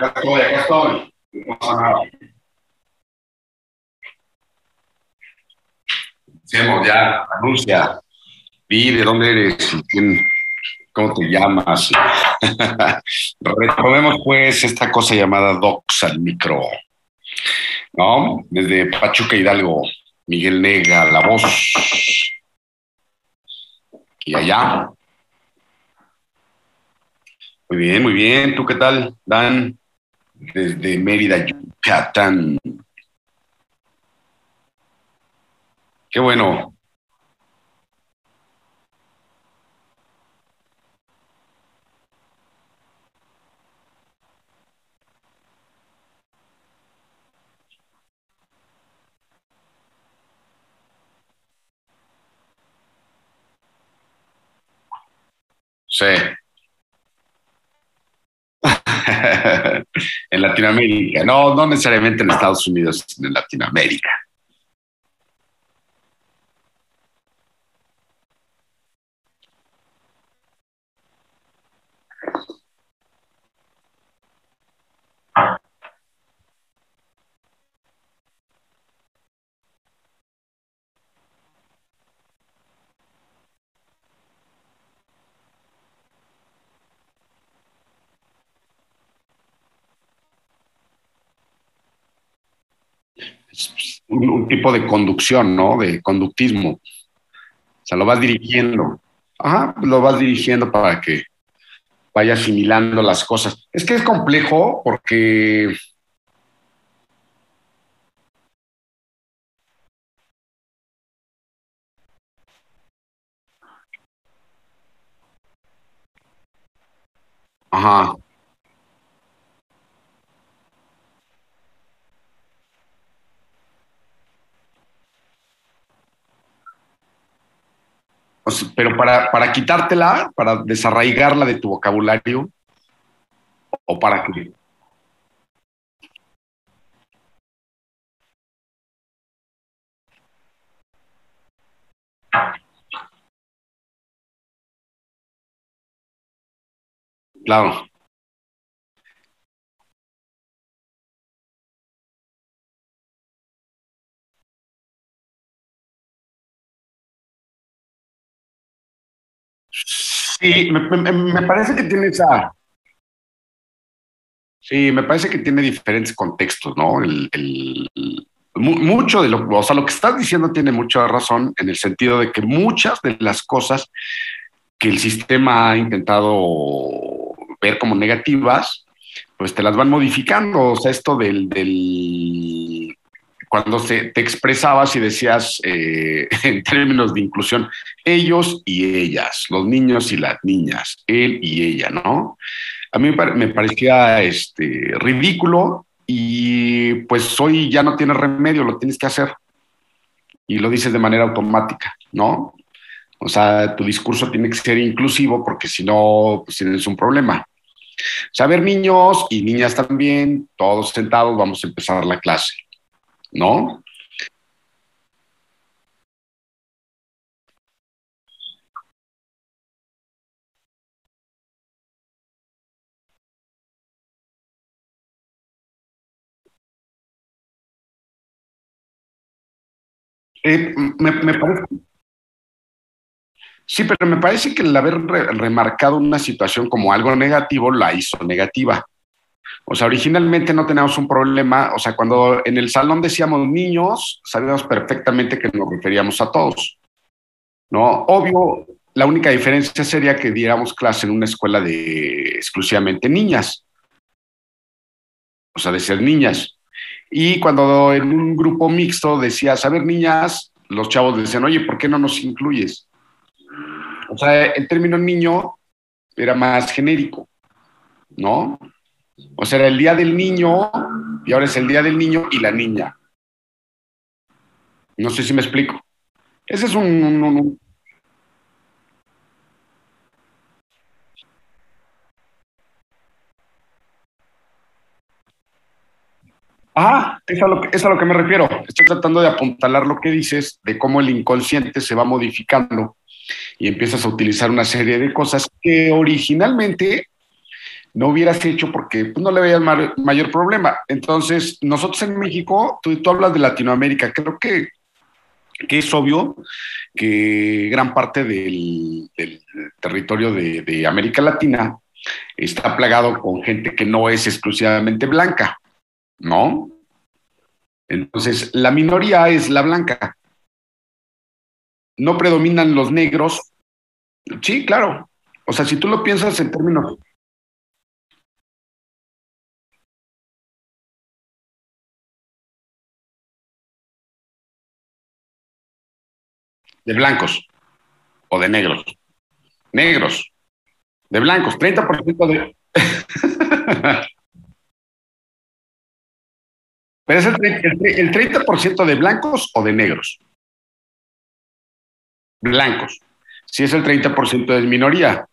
Acá estoy, acá estoy. No pasa nada. Hacemos ya, anuncia. Vi de dónde eres y quién, cómo te llamas. Retomemos pues esta cosa llamada Docs al micro. ¿No? Desde Pachuca Hidalgo, Miguel Nega, la voz. Y allá. Muy bien, muy bien. ¿Tú qué tal, Dan? Desde Mérida, Yucatán. Qué bueno. Sí. en Latinoamérica. No, no necesariamente en Estados Unidos, sino en Latinoamérica. Un, tipo de conducción, ¿no? De conductismo. O sea, lo vas dirigiendo. Ajá, lo vas dirigiendo para que vaya asimilando las cosas. Es que es complejo porque... Ajá. Sea, pero para, para quitártela, para desarraigarla de tu vocabulario, o para qué? Claro. Sí, me, me, me parece que tiene esa. Sí, me parece que tiene diferentes contextos, ¿no? El, el, mu- mucho de lo, o sea, lo que estás diciendo tiene mucha razón en el sentido de que muchas de las cosas que el sistema ha intentado ver como negativas, pues te las van modificando. O sea, esto del, del cuando te expresabas y decías eh, en términos de inclusión, ellos y ellas, los niños y las niñas, él y ella, ¿no? A mí me, pare- me parecía este, ridículo y pues hoy ya no tienes remedio, lo tienes que hacer y lo dices de manera automática, ¿no? O sea, tu discurso tiene que ser inclusivo porque si no, pues tienes un problema. O sea, niños y niñas también, todos sentados, vamos a empezar la clase, ¿no? Eh, me, me parece, sí, pero me parece que el haber re- remarcado una situación como algo negativo la hizo negativa. O sea, originalmente no teníamos un problema, o sea, cuando en el salón decíamos niños, sabíamos perfectamente que nos referíamos a todos, ¿no? Obvio, la única diferencia sería que diéramos clase en una escuela de exclusivamente niñas, o sea, de ser niñas. Y cuando en un grupo mixto decías, a ver, niñas, los chavos decían, oye, ¿por qué no nos incluyes? O sea, el término niño era más genérico, ¿no? O sea, era el día del niño y ahora es el día del niño y la niña. No sé si me explico. Ese es un... un- un- Ah, es es a lo que me refiero. Estoy tratando de apuntalar lo que dices de cómo el inconsciente se va modificando y empiezas a utilizar una serie de cosas que originalmente no hubieras hecho porque pues, no le veías mayor problema. Entonces, nosotros en México, tú, hablas de Latinoamérica, creo que, que, es obvio que gran parte del, del territorio de, de, América Latina está plagado con gente que no es exclusivamente blanca, ¿no? Entonces, la minoría es la blanca. No predominan los negros. Sí, claro. O sea, si tú lo piensas en términos de blancos o de negros. Negros, de blancos, 30% de... Pero es el, el 30% de blancos o de negros. Blancos. Si es el 30% de minoría.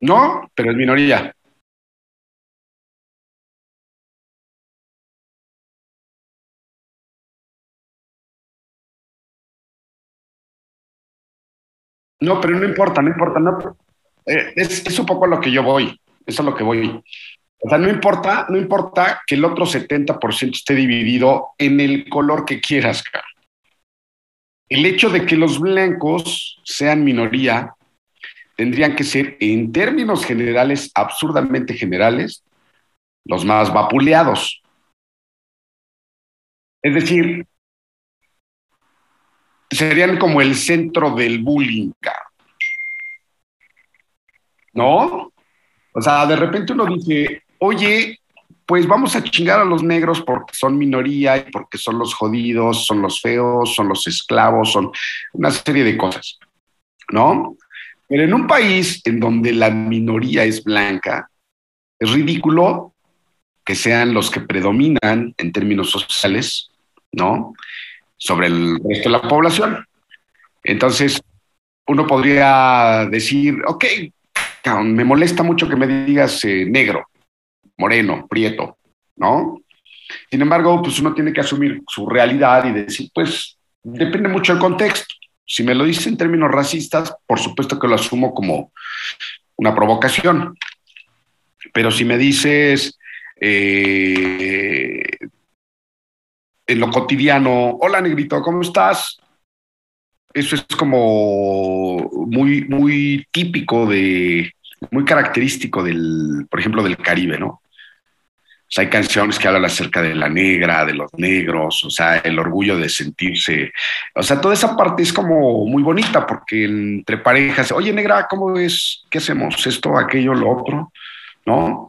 No, pero es minoría. No, pero no importa, no importa. No, eh, es, un poco a lo que yo voy. Eso es lo que voy. O sea, no importa, no importa que el otro 70% esté dividido en el color que quieras, cara. El hecho de que los blancos sean minoría tendrían que ser, en términos generales, absurdamente generales, los más vapuleados. Es decir, serían como el centro del bullying, ¿no? O sea, de repente uno dice, oye, pues vamos a chingar a los negros porque son minoría y porque son los jodidos, son los feos, son los esclavos, son una serie de cosas, ¿no? Pero en un país en donde la minoría es blanca, es ridículo que sean los que predominan en términos sociales, ¿no? Sobre el resto de la población. Entonces, uno podría decir, ok, me molesta mucho que me digas eh, negro, moreno, prieto, ¿no? Sin embargo, pues uno tiene que asumir su realidad y decir, pues depende mucho del contexto. Si me lo dices en términos racistas, por supuesto que lo asumo como una provocación. Pero si me dices eh, en lo cotidiano, hola negrito, ¿cómo estás? Eso es como muy, muy típico de, muy característico del, por ejemplo, del Caribe, ¿no? O sea, hay canciones que hablan acerca de la negra, de los negros, o sea, el orgullo de sentirse. O sea, toda esa parte es como muy bonita porque entre parejas, oye, negra, ¿cómo es? ¿Qué hacemos? Esto, aquello, lo otro, ¿no?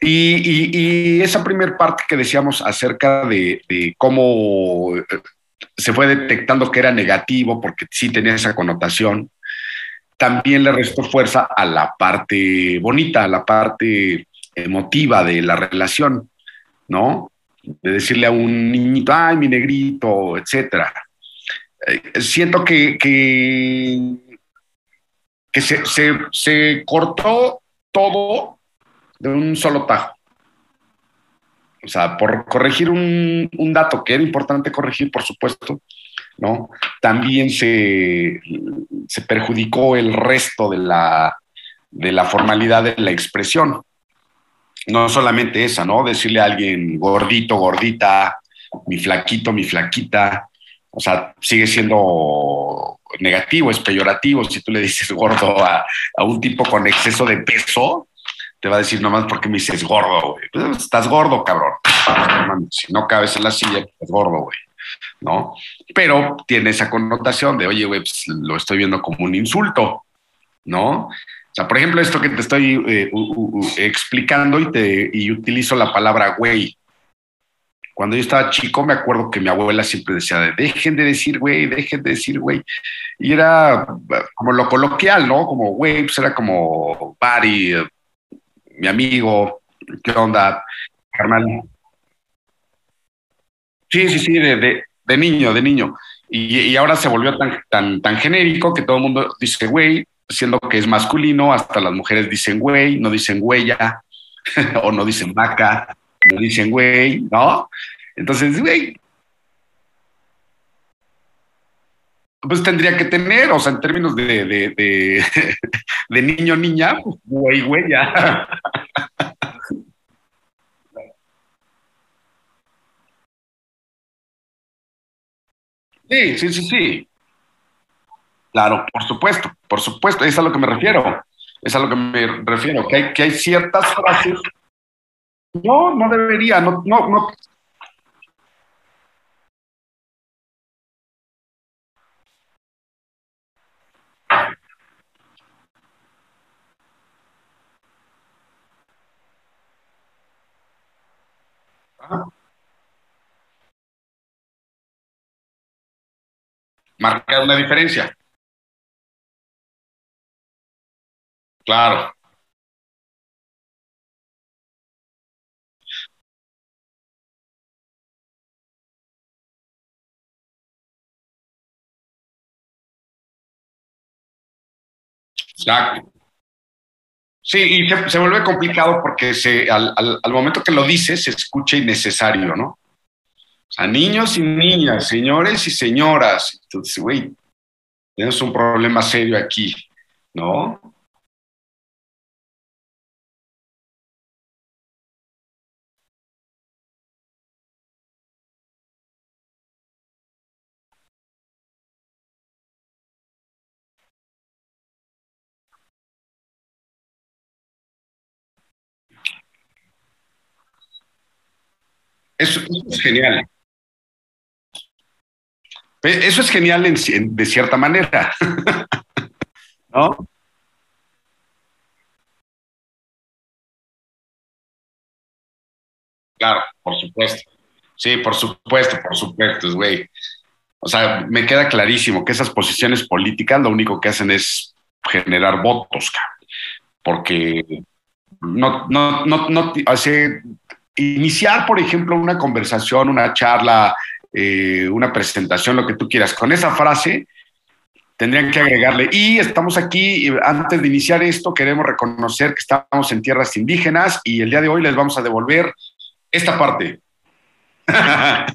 Y, esa primera parte que decíamos acerca de, cómo eh, se fue detectando que era negativo porque sí tenía esa connotación, también le restó fuerza a la parte bonita, a la parte emotiva de la relación, ¿no? De decirle a un niñito, ay, mi negrito, etcétera. Eh, siento que, que, se, se cortó todo de un solo tajo. O sea, por corregir un, dato que era importante corregir, por supuesto, ¿no? También se, se perjudicó el resto de la, de la formalidad de la expresión. No solamente esa, ¿no? Decirle a alguien gordito, gordita, mi flaquito, mi flaquita, o sea, sigue siendo negativo, es peyorativo. Si tú le dices gordo a, a un tipo con exceso de peso, te va a decir nomás porque me dices gordo, güey. Pues, estás gordo, cabrón. Si no cabes en la silla, estás gordo, güey. ¿No? Pero tiene esa connotación de, oye, güey, pues, lo estoy viendo como un insulto, ¿no? O sea, por ejemplo, esto que te estoy eh, explicando y, te, y utilizo la palabra güey. Cuando yo estaba chico, me acuerdo que mi abuela siempre decía, dejen de decir güey, dejen de decir güey. Y era como lo coloquial, ¿no? Como güey, pues era como buddy, mi amigo, ¿qué onda, carnal? Sí, sí, sí, de, de, niño, de niño. Y, y, ahora se volvió tan, tan, tan genérico que todo el mundo dice güey, siendo que es masculino, hasta las mujeres dicen güey, no dicen huella, o no dicen vaca, no dicen güey, ¿no? Entonces, güey, pues tendría que tener, o sea, en términos de, de, de, de niño, niña, pues, güey, güey, ya. Sí, sí, sí, sí. Claro, por supuesto, por supuesto, es a lo que me refiero. Es a lo que me refiero, que hay, que hay ciertas frases. No, no debería, no, no, no. Marcar una diferencia. Claro. Sí, y se, se vuelve complicado porque se, al, al, al, momento que lo dices se escucha innecesario, ¿no? O sea, niños y niñas, señores y señoras. Entonces, güey, tienes un problema serio aquí, ¿no? Eso, es genial. Eso es genial en, en, de cierta manera, ¿no? Claro, por supuesto. Sí, por supuesto, por supuesto, güey. O sea, me queda clarísimo que esas posiciones políticas lo único que hacen es generar votos, cabrón. porque no, no, no, no, hace, iniciar, por ejemplo, una conversación, una charla, eh, una presentación, lo que tú quieras, con esa frase, tendrían que agregarle, y estamos aquí, antes de iniciar esto, queremos reconocer que estamos en tierras indígenas y el día de hoy les vamos a devolver esta parte.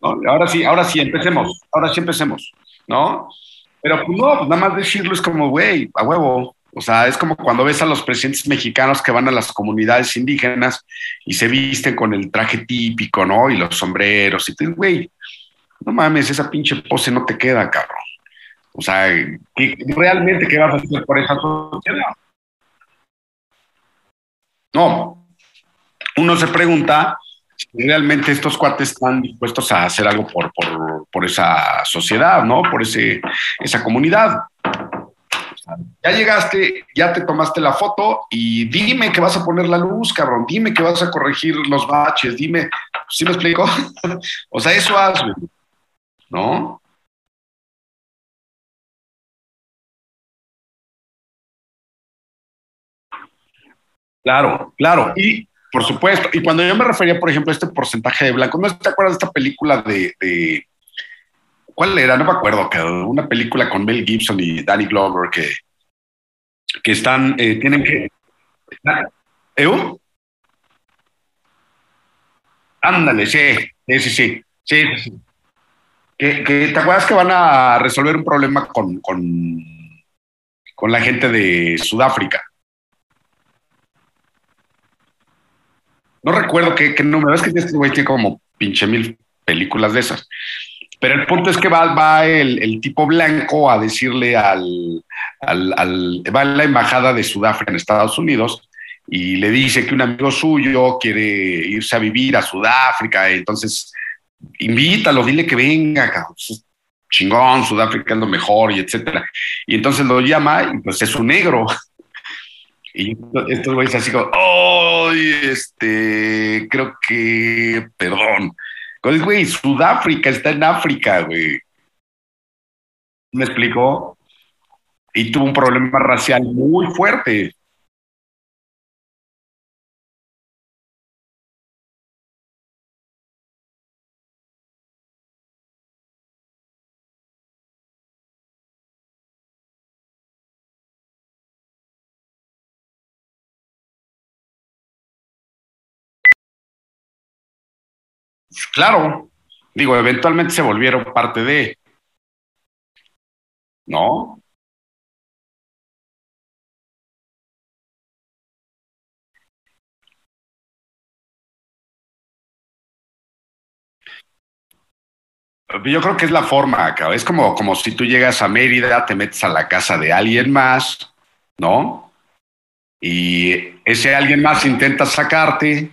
Ahora sí, ahora sí, empecemos, ahora sí empecemos, ¿no? Pero pues no, nada más decirlo es como, güey, a huevo, o sea, es como cuando ves a los presidentes mexicanos que van a las comunidades indígenas y se visten con el traje típico, ¿no? Y los sombreros y tú, güey, no mames, esa pinche pose no te queda, cabrón. O sea, ¿qué, ¿realmente qué vas a hacer por esa sociedad? No, uno se pregunta si realmente estos cuates están dispuestos a hacer algo por, por, por esa sociedad, ¿no? Por ese, esa comunidad. Ya llegaste, ya te tomaste la foto y dime que vas a poner la luz, cabrón. Dime que vas a corregir los baches. Dime, ¿sí me explico? o sea, eso hazlo, ¿no? Claro, claro. Y por supuesto, y cuando yo me refería, por ejemplo, a este porcentaje de blanco, ¿no te acuerdas de esta película de, de ¿cuál era? No me acuerdo, una película con Mel Gibson y Danny Glover que, que están, eh, tienen que... ¿Eu? Ándale, sí, sí, sí, sí. Que, ¿Te acuerdas que van a resolver un problema con, con, con la gente de Sudáfrica? No recuerdo qué número, es que este güey tiene como pinche mil películas de esas. Pero el punto es que va, va el, el, tipo blanco a decirle al, al, al, va a la embajada de Sudáfrica en Estados Unidos y le dice que un amigo suyo quiere irse a vivir a Sudáfrica, entonces invítalo, dile que venga, cabrón. chingón, Sudáfrica es lo mejor y etcétera. Y entonces lo llama y pues es un negro. Y estos güeyes así como, oh, este, creo que, perdón, entonces, güey, Sudáfrica está en África, güey. ¿Me explicó? Y tuvo un problema racial muy fuerte. Claro, digo, eventualmente se volvieron parte de, ¿no? Yo creo que es la forma. Es como, como si tú llegas a Mérida, te metes a la casa de alguien más, ¿no? Y ese alguien más intenta sacarte,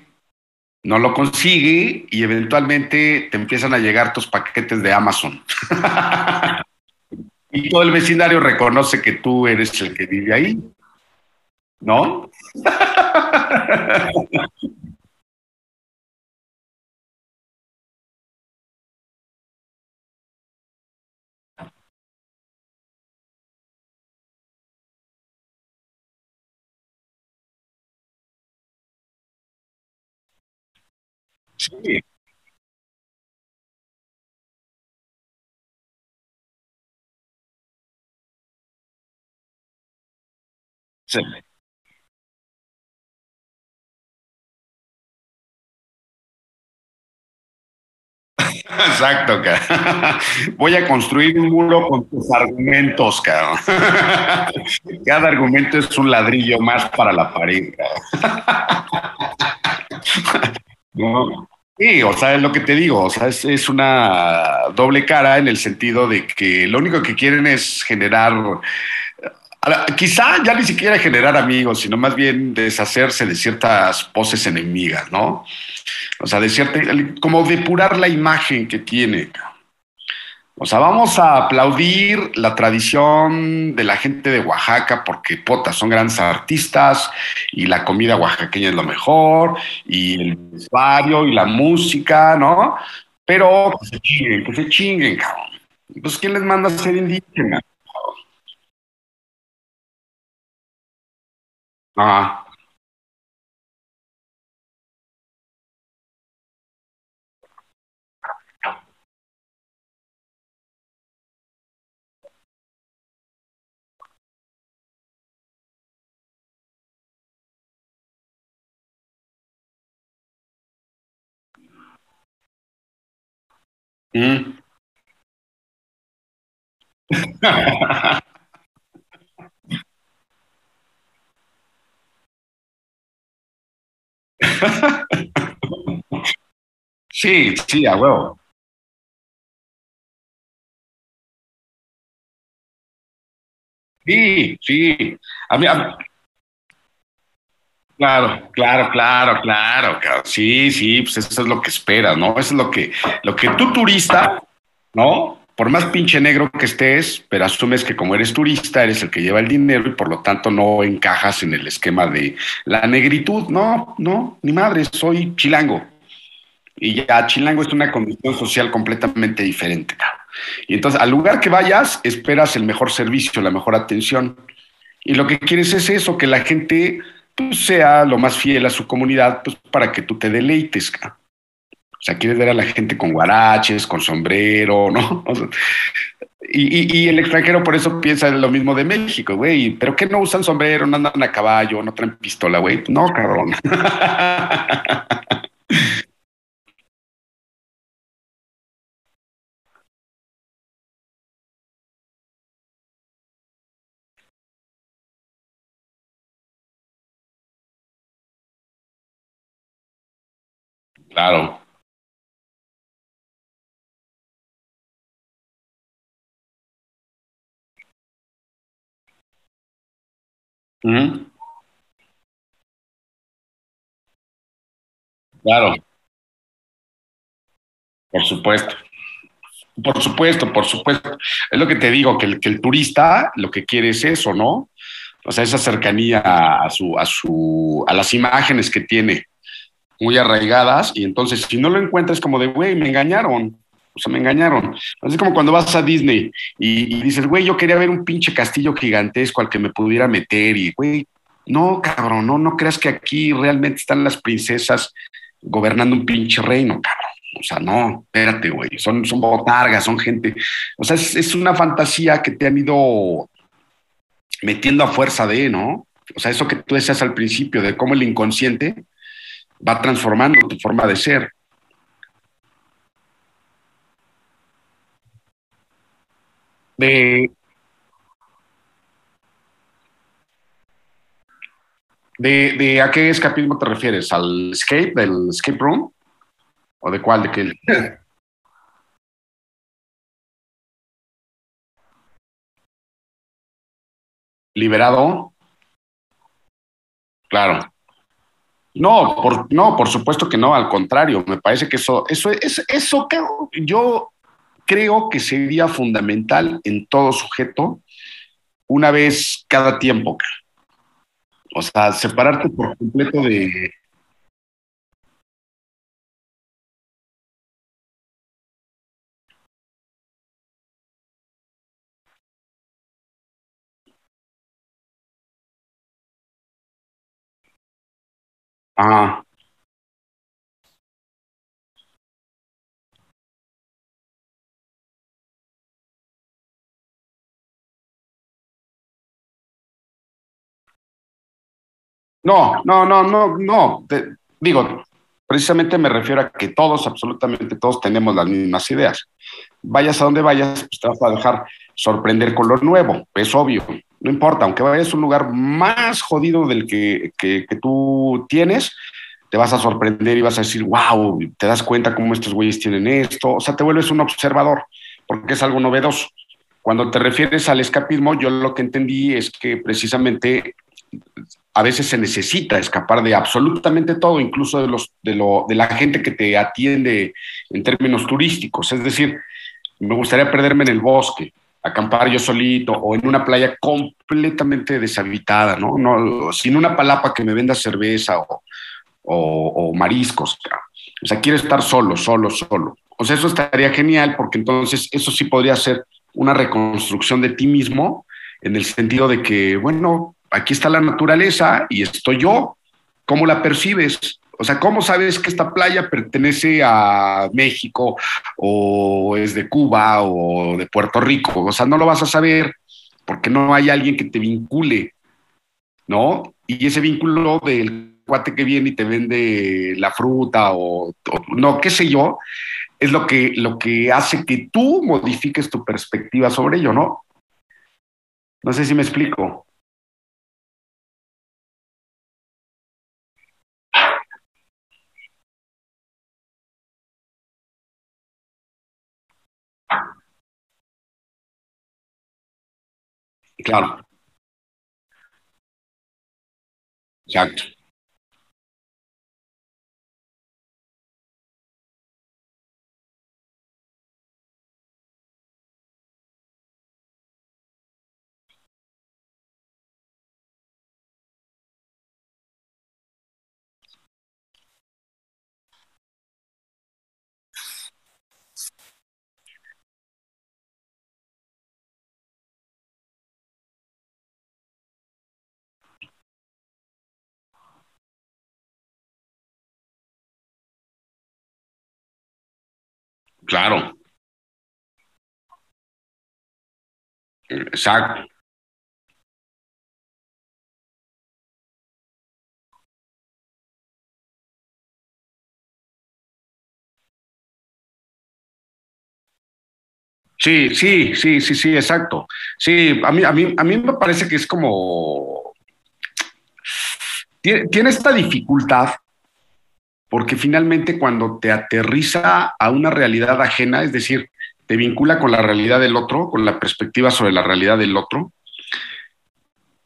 no lo consigue y eventualmente te empiezan a llegar tus paquetes de Amazon. y todo el vecindario reconoce que tú eres el que vive ahí, ¿no? Sí. Exacto, cara. Voy a construir un muro con tus argumentos, cabrón. Cada argumento es un ladrillo más para la pared, ¿no? Sí, o sea, es lo que te digo, o sea, es, una doble cara en el sentido de que lo único que quieren es generar, quizá ya ni siquiera generar amigos, sino más bien deshacerse de ciertas poses enemigas, ¿no? O sea, de cierta, como depurar la imagen que tiene. O sea, vamos a aplaudir la tradición de la gente de Oaxaca porque, puta, son grandes artistas y la comida oaxaqueña es lo mejor y el vestuario y la música, ¿no? Pero que se chinguen, que se chinguen, cabrón. Pues, ¿quién les manda a ser indígena? Ah, mm. Sí, sí, a huevo. Sí, sí. A mí, a- Claro, claro, claro, claro, claro. Sí, sí, pues eso es lo que esperas, ¿no? Eso es lo que, lo que tú turista, ¿no? Por más pinche negro que estés, pero asumes que como eres turista, eres el que lleva el dinero y por lo tanto no encajas en el esquema de la negritud. No, no, ni madre, soy chilango. Y ya chilango es una condición social completamente diferente, cabrón. Y entonces, al lugar que vayas, esperas el mejor servicio, la mejor atención. Y lo que quieres es eso, que la gente pues, sea lo más fiel a su comunidad, pues para que tú te deleites. O sea, quieres ver a la gente con guaraches, con sombrero, ¿no? Y, y- y el extranjero por eso piensa lo mismo de México, güey. ¿Pero qué no usan sombrero, no andan a caballo, no traen pistola, güey? No, cabrón. Claro. Claro, por supuesto. Por supuesto, por supuesto. Es lo que te digo, que el, que el turista lo que quiere es eso, ¿no? O sea, esa cercanía a, su, a, su, a las imágenes que tiene muy arraigadas y entonces si no lo encuentras como de, güey, me engañaron. O sea, me engañaron. Así como cuando vas a Disney y, y dices, güey, yo quería ver un pinche castillo gigantesco al que me pudiera meter y, güey, no, cabrón, no, no creas que aquí realmente están las princesas gobernando un pinche reino, cabrón. O sea, no, espérate, güey, son, son botargas, son gente. O sea, es, es una fantasía que te han ido metiendo a fuerza de, ¿no? O sea, eso que tú decías al principio, de cómo el inconsciente va transformando tu forma de ser. De, de, a qué escapismo te refieres? ¿Al escape, del escape room? ¿O de cuál? ¿De qué? Liberado. Claro. No, por, no, por supuesto que no, al contrario, me parece que eso, eso, es, eso yo creo que sería fundamental en todo sujeto una vez cada tiempo. O sea, separarte por completo de... Ah, No, no, no, no, no. Digo, precisamente me refiero a que todos, absolutamente todos, tenemos las mismas ideas. Vayas a donde vayas, pues te vas a dejar sorprender con lo nuevo, es obvio. No importa, aunque vayas a un lugar más jodido del que, que, tú tienes, te vas a sorprender y vas a decir, wow, te das cuenta cómo estos güeyes tienen esto. O sea, te vuelves un observador, porque es algo novedoso. Cuando te refieres al escapismo, yo lo que entendí es que precisamente a veces se necesita escapar de absolutamente todo, incluso de, los, de, lo, de la gente que te atiende en términos turísticos. Es decir, me gustaría perderme en el bosque, acampar yo solito o en una playa completamente deshabitada, ¿no? sin una palapa que me venda cerveza o mariscos. O sea, quiero estar solo, solo, solo. O sea, eso estaría genial porque entonces eso sí podría ser una reconstrucción de ti mismo en el sentido de que, bueno, aquí está la naturaleza y estoy yo. ¿Cómo la percibes? O sea, ¿cómo sabes que esta playa pertenece a México o es de Cuba o de Puerto Rico? O sea, no lo vas a saber porque no hay alguien que te vincule, ¿no? Y ese vínculo del cuate que viene y te vende la fruta o, no, qué sé yo, es lo que, lo que hace que tú modifiques tu perspectiva sobre ello, ¿no? No sé si me explico. Claro, exacto. Claro, exacto. Sí, sí, sí, sí, sí, exacto. Sí, a mí, a mí, a mí me parece que es como, tiene, tiene esta dificultad porque finalmente cuando te aterriza a una realidad ajena, es decir, te vincula con la realidad del otro, con la perspectiva sobre la realidad del otro,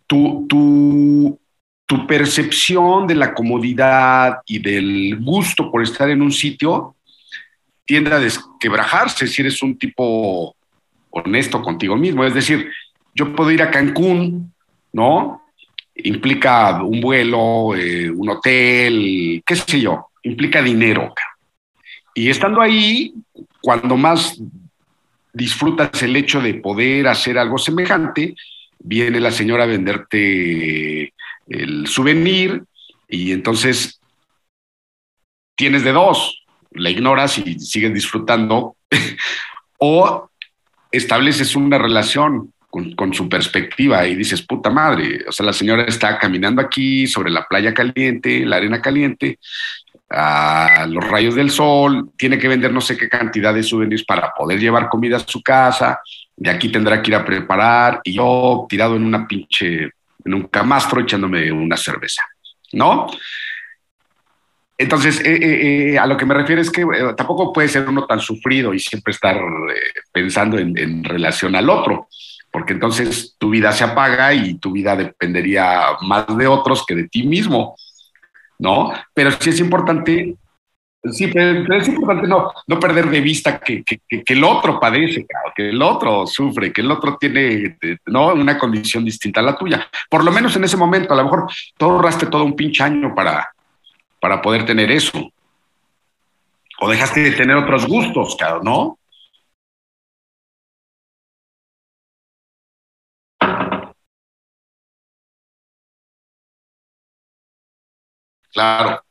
tu, tu, tu percepción de la comodidad y del gusto por estar en un sitio tiende a desquebrajarse si eres un tipo honesto contigo mismo. Es decir, yo puedo ir a Cancún, ¿no? Implica un vuelo, eh, un hotel, qué sé yo, implica dinero. Y estando ahí, cuando más disfrutas el hecho de poder hacer algo semejante, viene la señora a venderte el souvenir y entonces tienes de dos, la ignoras y sigues disfrutando, o estableces una relación con, con, su perspectiva y dices, puta madre, o sea, la señora está caminando aquí sobre la playa caliente, la arena caliente, a los rayos del sol, tiene que vender no sé qué cantidad de souvenirs para poder llevar comida a su casa, de aquí tendrá que ir a preparar, y yo tirado en una pinche, en un camastro echándome una cerveza. ¿no? Entonces, eh, eh, eh, a lo que me refiero es que tampoco puede ser uno tan sufrido y siempre estar pensando en, en, relación al otro, porque entonces tu vida se apaga y tu vida dependería más de otros que de ti mismo, ¿no? Pero sí es importante Sí, pero, es importante no, no perder de vista que, que, que, el otro padece, que el otro sufre, que el otro tiene ¿no? una condición distinta a la tuya. Por lo menos en ese momento, a lo mejor tú ahorraste todo un pinche año para, para poder tener eso. O dejaste de tener otros gustos, ¿no? Claro.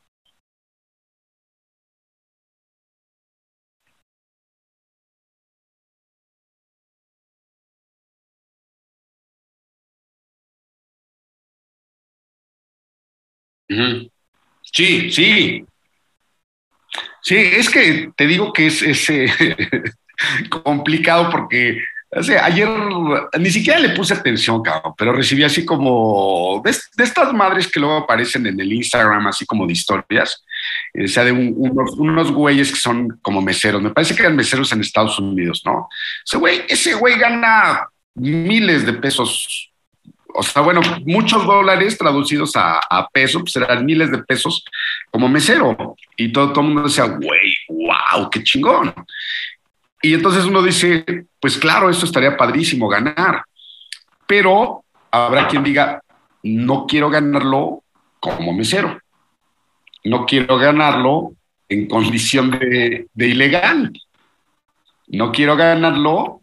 Sí, sí. Sí, es que te digo que es, es complicado porque o sea, ayer ni siquiera le puse atención, cabrón, pero recibí así como de, estas madres que luego aparecen en el Instagram, así como de historias, o sea, de unos, unos, güeyes que son como meseros, me parece que eran meseros en Estados Unidos, ¿no? Ese güey, ese güey gana miles de pesos o sea, bueno, muchos dólares traducidos a, a pesos, pues miles de pesos como mesero. Y todo, todo el mundo decía, güey, wow, qué chingón. Y entonces uno dice, pues claro, esto estaría padrísimo ganar. Pero habrá quien diga, no quiero ganarlo como mesero. No quiero ganarlo en condición de, ilegal. No quiero ganarlo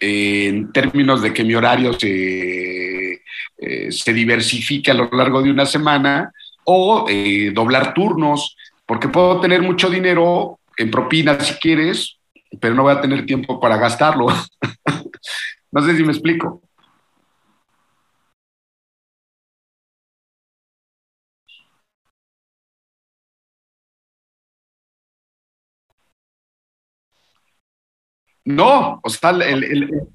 en términos de que mi horario se, eh, se diversifique a lo largo de una semana o eh, doblar turnos, porque puedo tener mucho dinero en propinas si quieres, pero no voy a tener tiempo para gastarlo. no sé si me explico. No, o sea, el,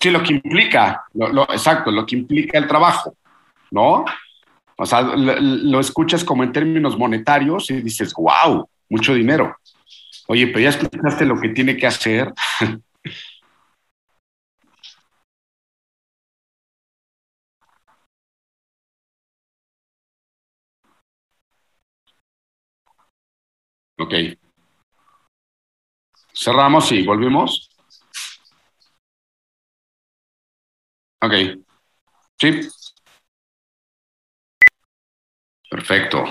Sí, lo que implica, lo, exacto, lo que implica el trabajo, ¿no? O sea, lo, lo, escuchas como en términos monetarios y dices, wow, mucho dinero. Oye, pero ya escuchaste lo que tiene que hacer. ok. Cerramos y volvimos. Ok. Sí. Perfecto.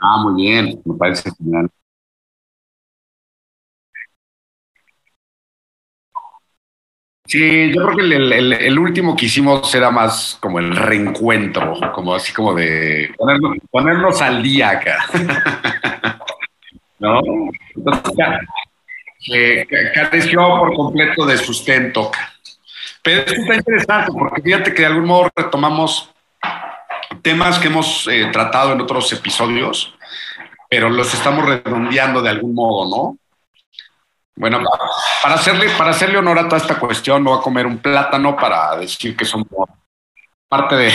Ah, muy bien, me parece genial. Sí, yo creo que el, último que hicimos era más como el reencuentro, como así como de ponernos, al día acá, ¿no? Entonces, eh, ca- careció por completo de sustento. Pero esto está interesante porque fíjate que de algún modo retomamos temas que hemos eh, tratado en otros episodios, pero los estamos redondeando de algún modo, ¿no? Bueno, para hacerle, para hacerle honor a toda esta cuestión, me voy a comer un plátano para decir que somos parte de, de,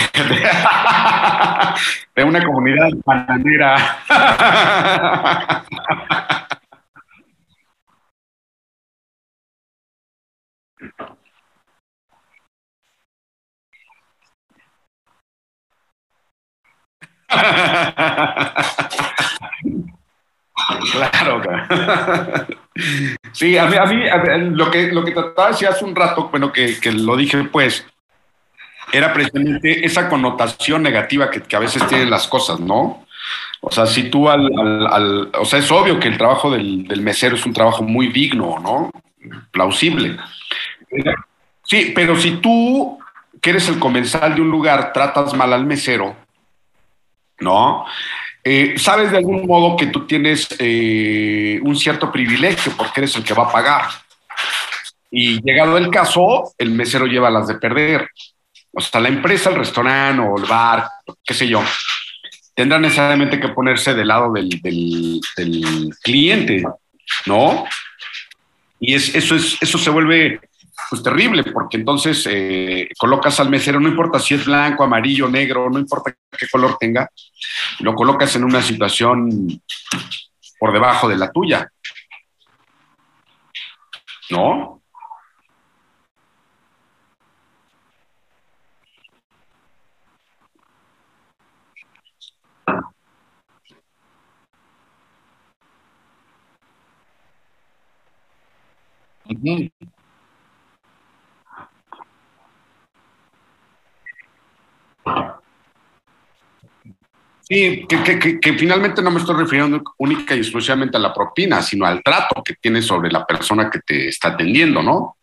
de una comunidad bananera. Claro, claro. Sí, a mí, a mí, lo, que, lo que trataba de hace un rato, bueno, que, que lo dije, pues, era precisamente esa connotación negativa que, que, a veces tienen las cosas, ¿no? O sea, si tú al, al, al o sea, es obvio que el trabajo del, del, mesero es un trabajo muy digno, ¿no? Plausible. Sí, pero si tú, que eres el comensal de un lugar, tratas mal al mesero, ¿no? Eh, sabes de algún modo que tú tienes eh, un cierto privilegio porque eres el que va a pagar. Y llegado el caso, el mesero lleva las de perder. O sea, la empresa, el restaurante o el bar, qué sé yo, tendrá necesariamente que ponerse del lado del cliente, ¿no? Y es, eso, es, eso se vuelve pues terrible, porque entonces eh, colocas al mesero, no importa si es blanco, amarillo, negro, no importa qué color tenga, lo colocas en una situación por debajo de la tuya. ¿No? Ujú. Sí, que, finalmente no me estoy refiriendo única y exclusivamente a la propina, sino al trato que tienes sobre la persona que te está atendiendo, ¿no?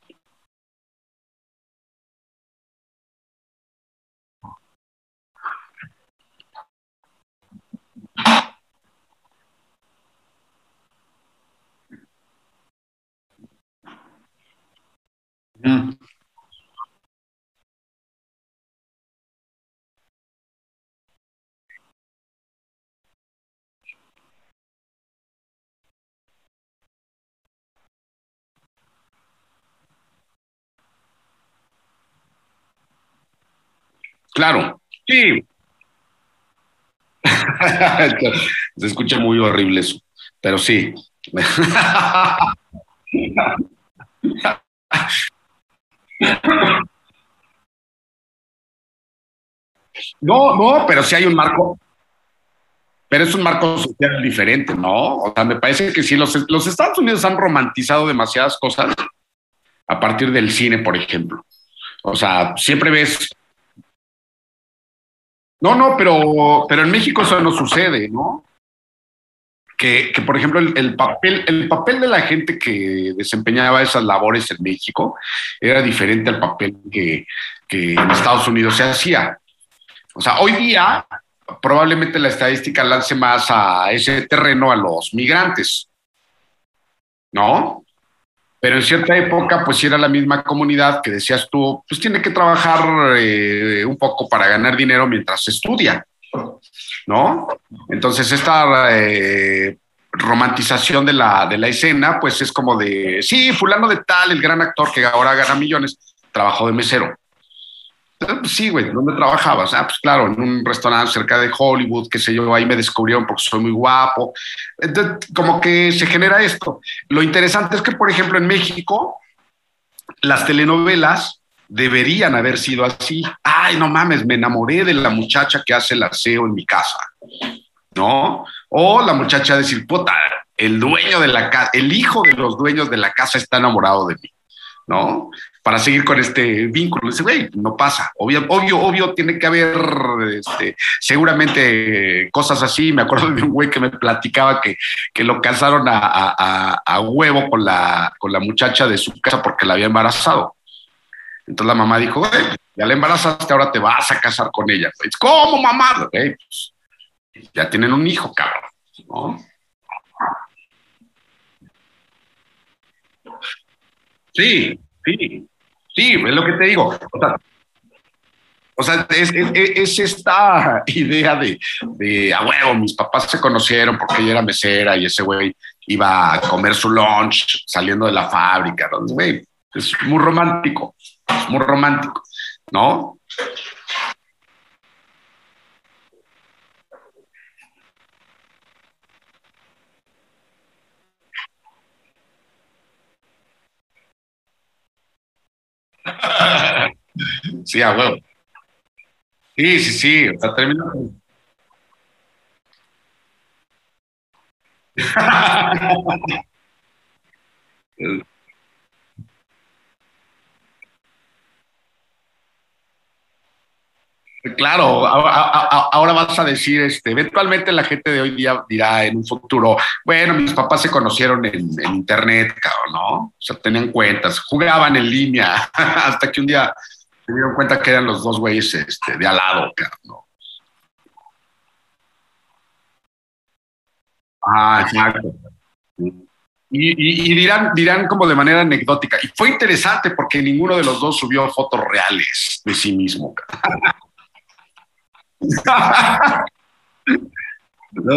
Mm, claro, sí. Se escucha muy horrible eso, pero sí. No, no, pero sí hay un marco, pero es un marco social diferente, ¿no? O sea, me parece que sí, los, los Estados Unidos han romantizado demasiadas cosas a partir del cine, por ejemplo. O sea, siempre ves, no, no, pero, pero en México eso no sucede, ¿no? Que, que por ejemplo, el, el, papel, el papel de la gente que desempeñaba esas labores en México era diferente al papel que, que en Estados Unidos se hacía. O sea, hoy día probablemente la estadística lance más a ese terreno a los migrantes, ¿no? Pero en cierta época, pues era la misma comunidad que decías tú, pues tiene que trabajar eh, un poco para ganar dinero mientras estudia, ¿no? Entonces esta eh, romantización de la, de la escena, pues es como de, sí, fulano de tal, el gran actor que ahora gana millones, trabajó de mesero. Pues sí, güey, ¿dónde trabajabas? Ah, pues claro, en un restaurante cerca de Hollywood, qué sé yo, ahí me descubrieron porque soy muy guapo. Entonces, como que se genera esto. Lo interesante es que, por ejemplo, en México, las telenovelas deberían haber sido así. Ay, no mames, me enamoré de la muchacha que hace el aseo en mi casa, ¿no? O la muchacha decir, puta, el dueño de la casa, el hijo de los dueños de la casa está enamorado de mí, ¿no? Para seguir con este vínculo. Dice, güey, no pasa. Obvio, obvio, obvio, tiene que haber este, seguramente cosas así. Me acuerdo de un güey que me platicaba que, que lo casaron a, huevo con la, con la muchacha de su casa porque la había embarazado. Entonces la mamá dijo, güey, ya la embarazaste, ahora te vas a casar con ella. Dice, ¿Cómo, mamá? Güey, pues, ya tienen un hijo, cabrón. Sí, sí, Sí, es lo que te digo. O sea, es, es, es, esta idea de, de, huevo, mis papás se conocieron porque ella era mesera y ese güey iba a comer su lunch saliendo de la fábrica. Es muy romántico, muy romántico, ¿no? sí, a huevo. Sí, sí, sí. O sea, termina. Claro, ahora vas a decir, este, eventualmente la gente de hoy día dirá en un futuro, bueno, mis papás se conocieron en, internet, cabrón, ¿no? O sea, tenían cuentas, jugaban en línea, hasta que un día se dieron cuenta que eran los dos güeyes este, de al lado, cabrón, ¿no? Ah, exacto. Y, dirán, dirán como de manera anecdótica. Y fue interesante porque ninguno de los dos subió fotos reales de sí mismo. no.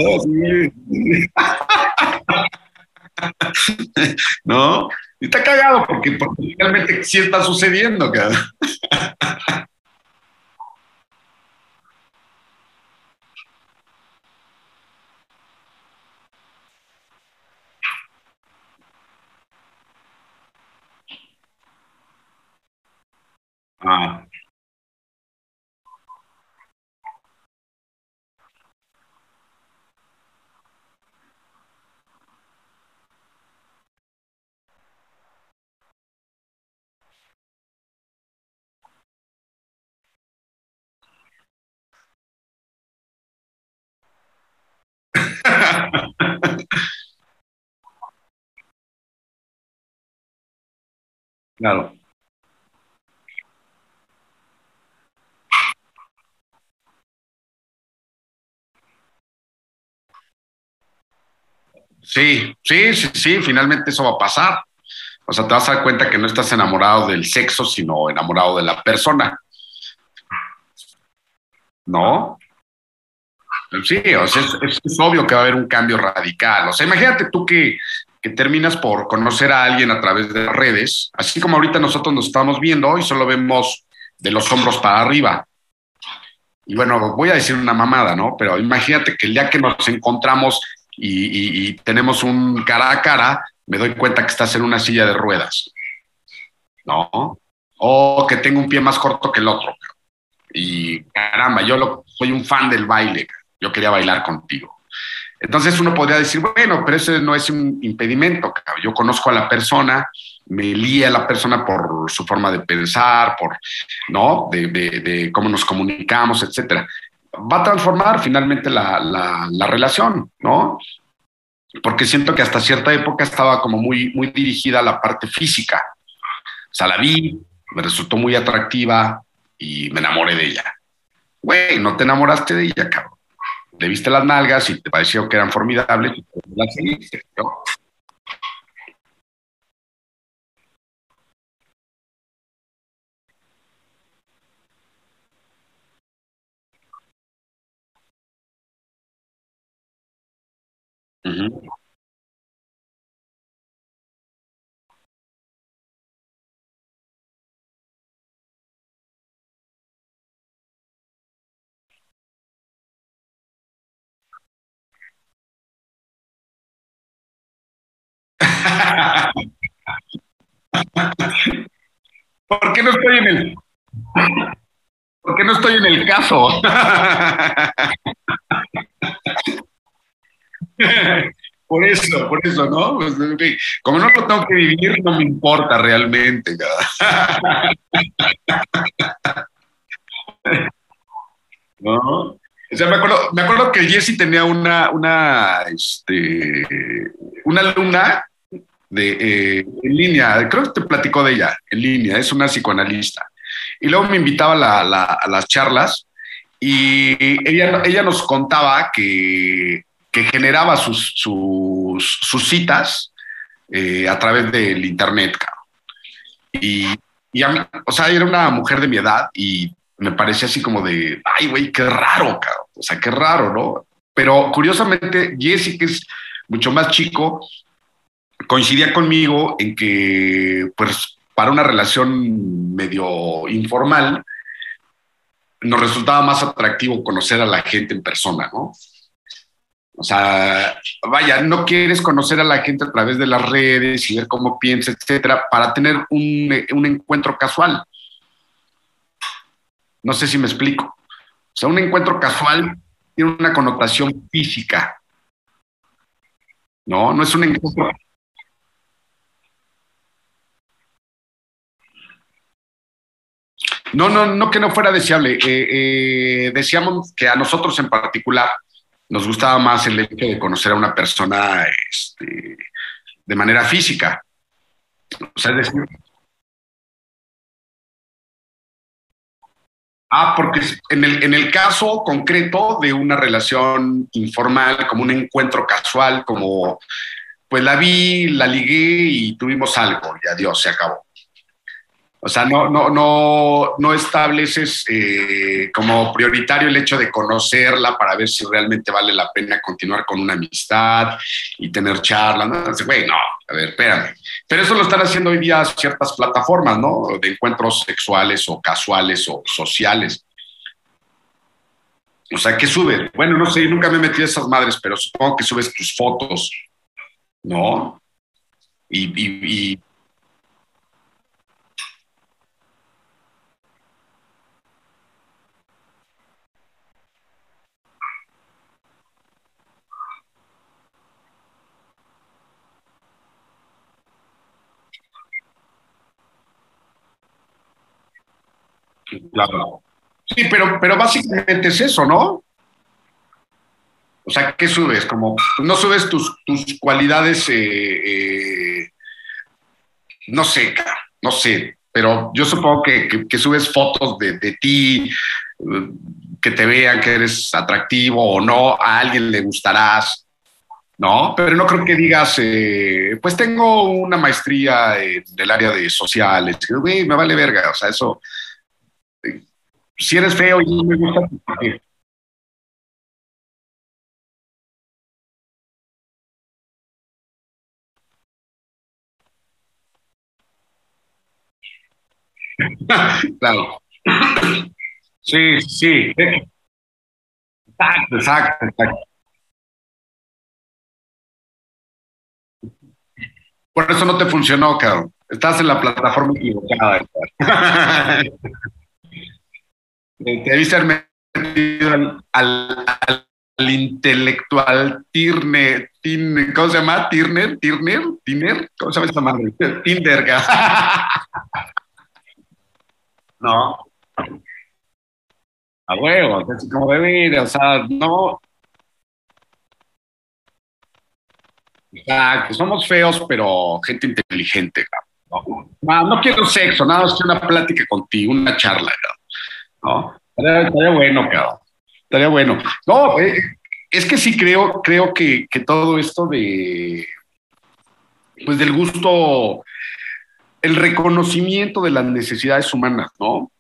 ¿No? Está cagado porque, porque realmente sí está sucediendo, cara. Ah. claro. Sí, sí, sí, sí, finalmente eso va a pasar. O sea, te vas a dar cuenta que no estás enamorado del sexo, sino enamorado de la persona. ¿No? Sí, o sea, es, obvio que va a haber un cambio radical. O sea, imagínate tú que, terminas por conocer a alguien a través de redes, así como ahorita nosotros nos estamos viendo y solo vemos de los hombros para arriba. Y bueno, voy a decir una mamada, ¿no? Pero imagínate que el día que nos encontramos y, tenemos un cara a cara, me doy cuenta que estás en una silla de ruedas, ¿no? O que tengo un pie más corto que el otro. Y caramba, yo soy un fan del baile, yo quería bailar contigo. Entonces uno podría decir, bueno, pero ese no es un impedimento. Yo conozco a la persona, me lía a la persona por su forma de pensar, por, ¿no? De, cómo nos comunicamos, etcétera va a transformar finalmente la, la, relación, ¿no? Porque siento que hasta cierta época estaba como muy, muy dirigida a la parte física. O sea, la vi, me resultó muy atractiva y me enamoré de ella. Güey, no te enamoraste de ella, cabrón. Le viste las nalgas y te pareció que eran formidables las seguiste, ¿no? ¿Por qué no estoy en el, ¿por no estoy en el caso? Por eso, por eso, ¿no? Pues, como no lo tengo que vivir, no me importa realmente. ¿No? O sea, me acuerdo, me acuerdo que Jesse tenía una, una, este, una alumna de, eh, en línea, creo que te platicó de ella, en línea, es una psicoanalista. Y luego me invitaba a las charlas y ella, ella nos contaba que que generaba sus, sus, citas eh, a través del internet, Y, y a mí, o sea, era una mujer de mi edad y me parecía así como de, ay, güey, qué raro, cabrón. O sea, qué raro, ¿no? Pero curiosamente, Jesse, que es mucho más chico, coincidía conmigo en que, pues, para una relación medio informal, nos resultaba más atractivo conocer a la gente en persona, ¿no? O sea, vaya, no quieres conocer a la gente a través de las redes y ver cómo piensa, etcétera, para tener un, un encuentro casual. No sé si me explico. O sea, un encuentro casual tiene una connotación física. No, no es un encuentro. No, no, no que no fuera deseable. Eh, eh, decíamos que a nosotros en particular nos gustaba más el hecho de conocer a una persona este, de manera física. O sea, decir, Ah, porque en el, en el caso concreto de una relación informal, como un encuentro casual, como pues la vi, la ligué y tuvimos algo y adiós, se acabó. O sea, no, no, no, no estableces eh, como prioritario el hecho de conocerla para ver si realmente vale la pena continuar con una amistad y tener charlas. ¿no? No, a ver, espérame. Pero eso lo están haciendo hoy día ciertas plataformas, ¿no? De encuentros sexuales o casuales o sociales. O sea, ¿qué subes? Bueno, no sé, nunca me he metido a esas madres, pero supongo que subes tus fotos, ¿no? Y, y, y Claro. Sí, pero, pero básicamente es eso, ¿no? O sea, ¿qué subes? Como no subes tus, tus cualidades, eh, eh, no sé, no sé, pero yo supongo que, que, subes fotos de, de, ti, que te vean que eres atractivo o no, a alguien le gustarás, ¿no? Pero no creo que digas, eh, pues tengo una maestría en el área de sociales, güey, me vale verga, o sea, eso si eres feo y no me gusta claro. Sí, sí. Exacto, exacto, exacto. Por eso no te funcionó, cabrón. Estás en la plataforma equivocada. Te debiste haber metido al, al, al intelectual Tirner, Tirner, ¿cómo se llama? Tirner, Tirner, Tirner, ¿cómo se llama esa madre? Tinder, no, a huevo, es como debe o sea, no. O somos feos, pero gente inteligente, ¿no? No, no quiero sexo, nada más que una plática contigo, una charla, ¿no? Estaría, bueno, cabrón. Estaría bueno. No, eh, es que sí creo, creo que, que, todo esto de, pues del gusto, el reconocimiento de las necesidades humanas, ¿no?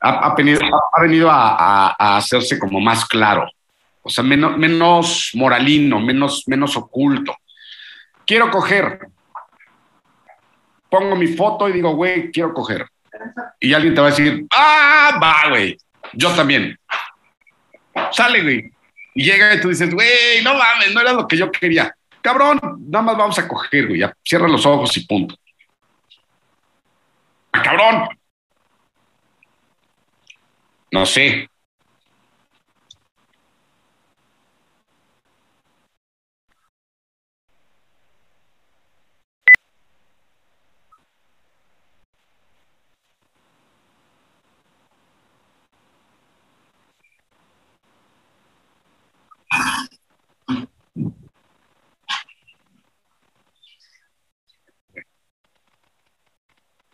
Ha, venido, ha venido a, a, a, hacerse como más claro, o sea, menos, menos moralino, menos, menos oculto. Quiero coger. Pongo mi foto y digo, güey, quiero coger y alguien te va a decir, ah, va, güey, yo también. Sale, güey. Y llega y tú dices, güey, no mames, no era lo que yo quería. Cabrón, nada más vamos a coger, güey, ya cierra los ojos y punto. Ah, cabrón. No sé.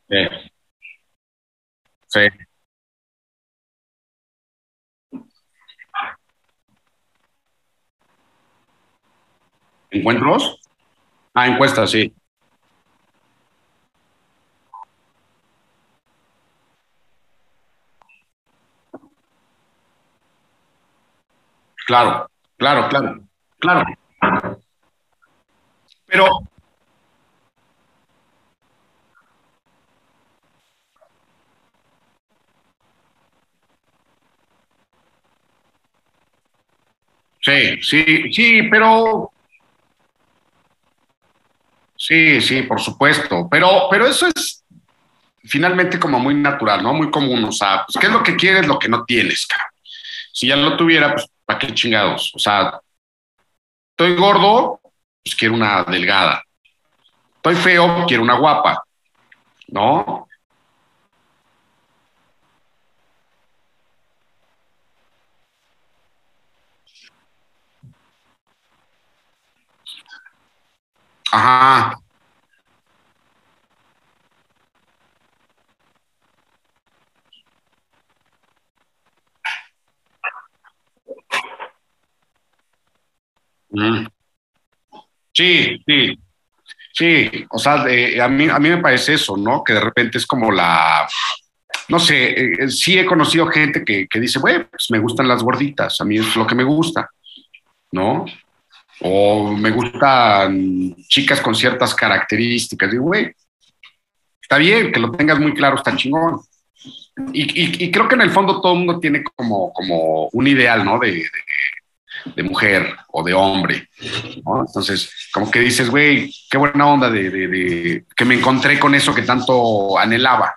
Sí. sí. ¿Encuentros? Ah, encuestas, sí. Claro, claro, claro, claro. Pero, sí, sí, sí, pero, sí, sí, por supuesto. Pero, pero eso es finalmente como muy natural, ¿no? Muy común. O sea, pues, ¿qué es lo que quieres, lo que no tienes, cara? Si ya lo tuviera, pues, ¿para qué chingados? O sea, estoy gordo, pues quiero una delgada. Estoy feo, quiero una guapa, ¿no? Ajá. Mm. Sí, sí, sí. O sea, a, mí, a mí me parece eso, ¿no? Que de repente es como la, no sé, eh, sí he conocido gente que, que dice, güey, pues me gustan las gorditas, a mí es lo que me gusta, ¿no? O me gustan chicas con ciertas características. Digo, güey, está bien, que lo tengas muy claro, está chingón. Y, y, creo que en el fondo todo el mundo tiene como, como un ideal, ¿no? De, de, mujer o de hombre, ¿no? Entonces, como que dices, güey, qué buena onda de, de, que me encontré con eso que tanto anhelaba,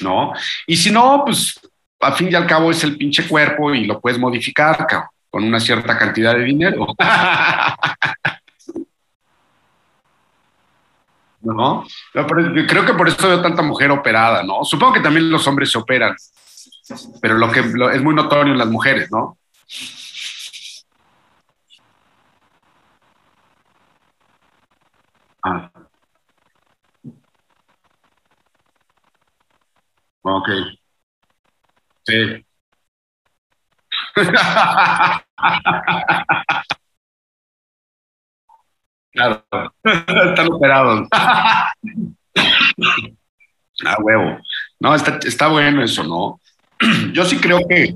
¿no? Y si no, pues al fin y al cabo es el pinche cuerpo y lo puedes modificar, cabrón con una cierta cantidad de dinero. ¿No? Creo que por eso veo tanta mujer operada, ¿no? Supongo que también los hombres se operan, pero lo que es muy notorio en las mujeres, ¿no? Ah. Ok. Sí. Claro, están operados. Ah, huevo. No, está, está bueno eso, ¿no? Yo sí creo que,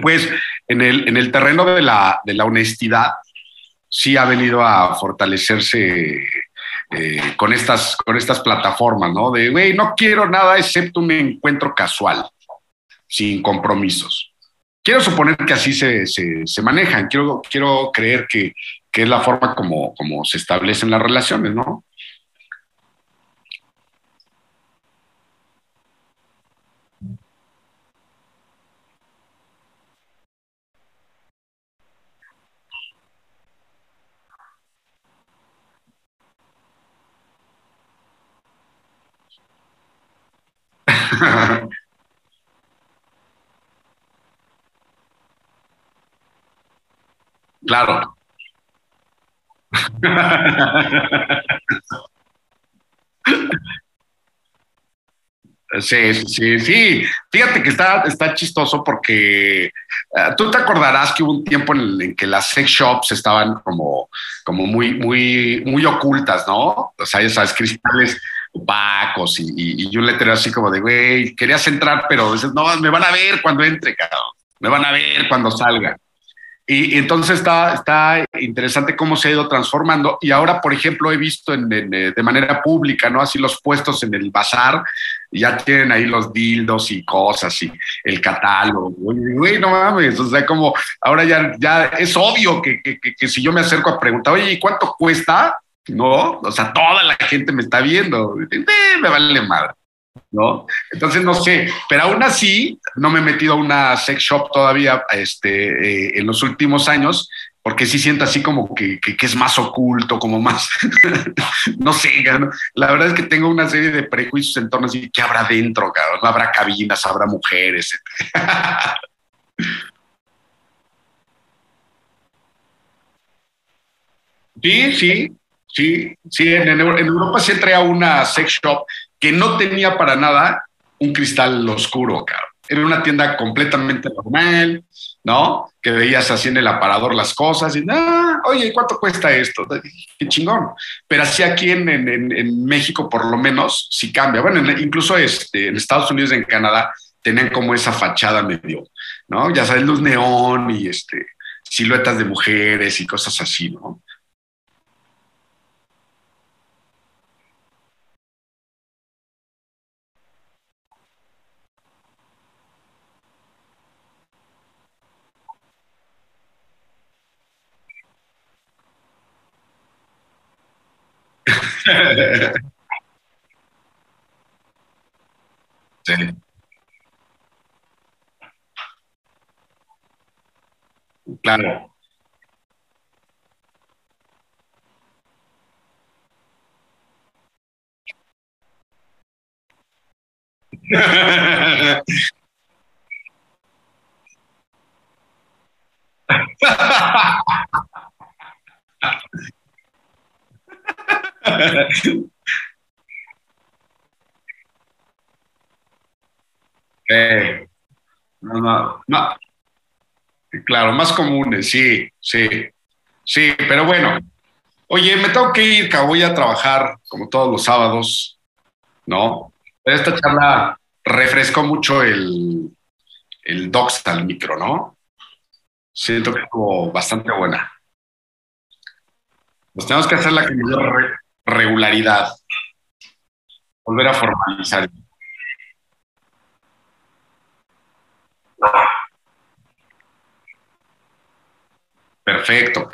pues, en el, en el terreno de la, de la honestidad, sí ha venido a fortalecerse eh, con, estas, con estas plataformas, ¿no? De, güey, no quiero nada excepto un encuentro casual, sin compromisos quiero suponer que así se, se, manejan, quiero, quiero creer que, que, es la forma como, como se establecen las relaciones, ¿no? Claro. Sí, sí, sí. Fíjate que está, está chistoso porque eh, tú te acordarás que hubo un tiempo en que las sex shops estaban como, como muy, muy, muy ocultas, ¿no? O sea, esas cristales opacos y, y, y, un letrero así como de, güey, querías entrar, pero dices, no, me van a ver cuando entre, cabrón. Me van a ver cuando salga. Y, entonces está, está interesante cómo se ha ido transformando. Y ahora, por ejemplo, he visto en, eh, de manera pública, ¿no? Así los puestos en el bazar, ya tienen ahí los dildos y cosas y el catálogo. Güey, no mames, o sea, como ahora ya, ya es obvio que, que, que, si yo me acerco a preguntar, oye, ¿y cuánto cuesta? No, o sea, toda la gente me está viendo. Eh, me vale madre. ¿No? Entonces no sé, pero aún así no me he metido a una sex shop todavía este, eh, en los últimos años, porque sí siento así como que, que, es más oculto, como más, no sé, la verdad es que tengo una serie de prejuicios en torno a qué habrá dentro, cabrón, habrá cabinas, habrá mujeres. sí, sí, sí, sí, en, en Europa sí entré a una sex shop que no tenía para nada un cristal oscuro, cabrón. Era una tienda completamente normal, ¿no? Que veías así en el aparador las cosas y, ah, oye, ¿cuánto cuesta esto? Qué chingón. Pero así aquí en, en, en México, por lo menos, sí cambia. Bueno, incluso este, en Estados Unidos en Canadá tenían como esa fachada medio, ¿no? Ya sabes, luz neón y este, siluetas de mujeres y cosas así, ¿no? Sí. Claro. No, no, no. Claro, más comunes, sí, sí. Sí, pero bueno. Oye, me tengo que ir, que voy a trabajar como todos los sábados, ¿no? Pero esta charla refrescó mucho el, el docs al micro, ¿no? Siento que estuvo bastante buena. Nos tenemos que hacer la mayor regularidad. Volver a formalizar. Perfecto.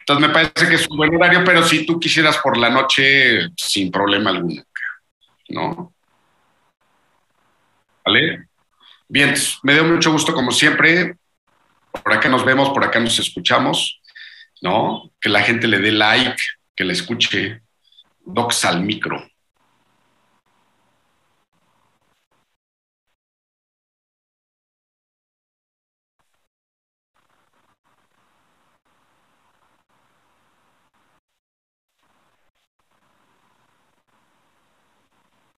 Entonces me parece que es un buen horario, pero si tú quisieras por la noche, sin problema alguno. ¿No? ¿Vale? Bien, me dio mucho gusto como siempre. Por acá nos vemos, por acá nos escuchamos, ¿no? Que la gente le dé like, que le escuche. Docs al micro.